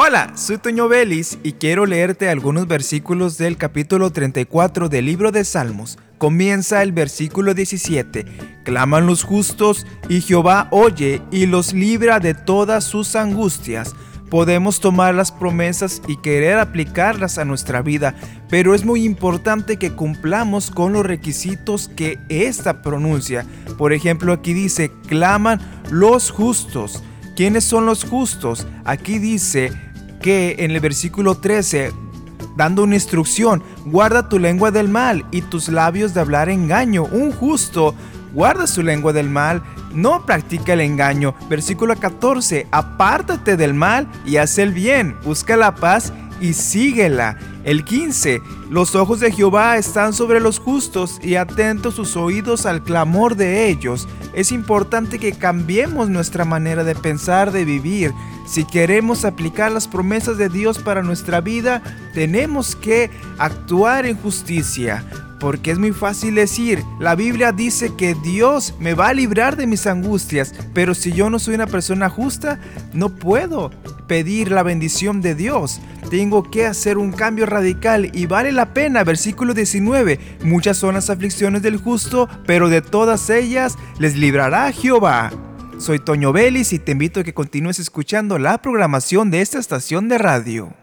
Hola, soy Toño Vélez y quiero leerte algunos versículos del capítulo 34 del libro de Salmos. Comienza el versículo 17. Claman los justos y Jehová oye y los libra de todas sus angustias. Podemos tomar las promesas y querer aplicarlas a nuestra vida, pero es muy importante que cumplamos con los requisitos que esta pronuncia. Por ejemplo, aquí dice, claman los justos. ¿Quiénes son los justos? Aquí dice, que en el versículo 13, dando una instrucción, guarda tu lengua del mal y tus labios de hablar engaño. Un justo guarda su lengua del mal, no practica el engaño. Versículo 14, apártate del mal y haz el bien, busca la paz y síguela. El 15. Los ojos de Jehová están sobre los justos y atentos sus oídos al clamor de ellos. Es importante que cambiemos nuestra manera de pensar, de vivir. Si queremos aplicar las promesas de Dios para nuestra vida, tenemos que actuar en justicia. Porque es muy fácil decir, la Biblia dice que Dios me va a librar de mis angustias, pero si yo no soy una persona justa, no puedo pedir la bendición de Dios. Tengo que hacer un cambio radical y vale la pena. Versículo 19. Muchas son las aflicciones del justo, pero de todas ellas les librará Jehová. Soy Toño Vélez y te invito a que continúes escuchando la programación de esta estación de radio.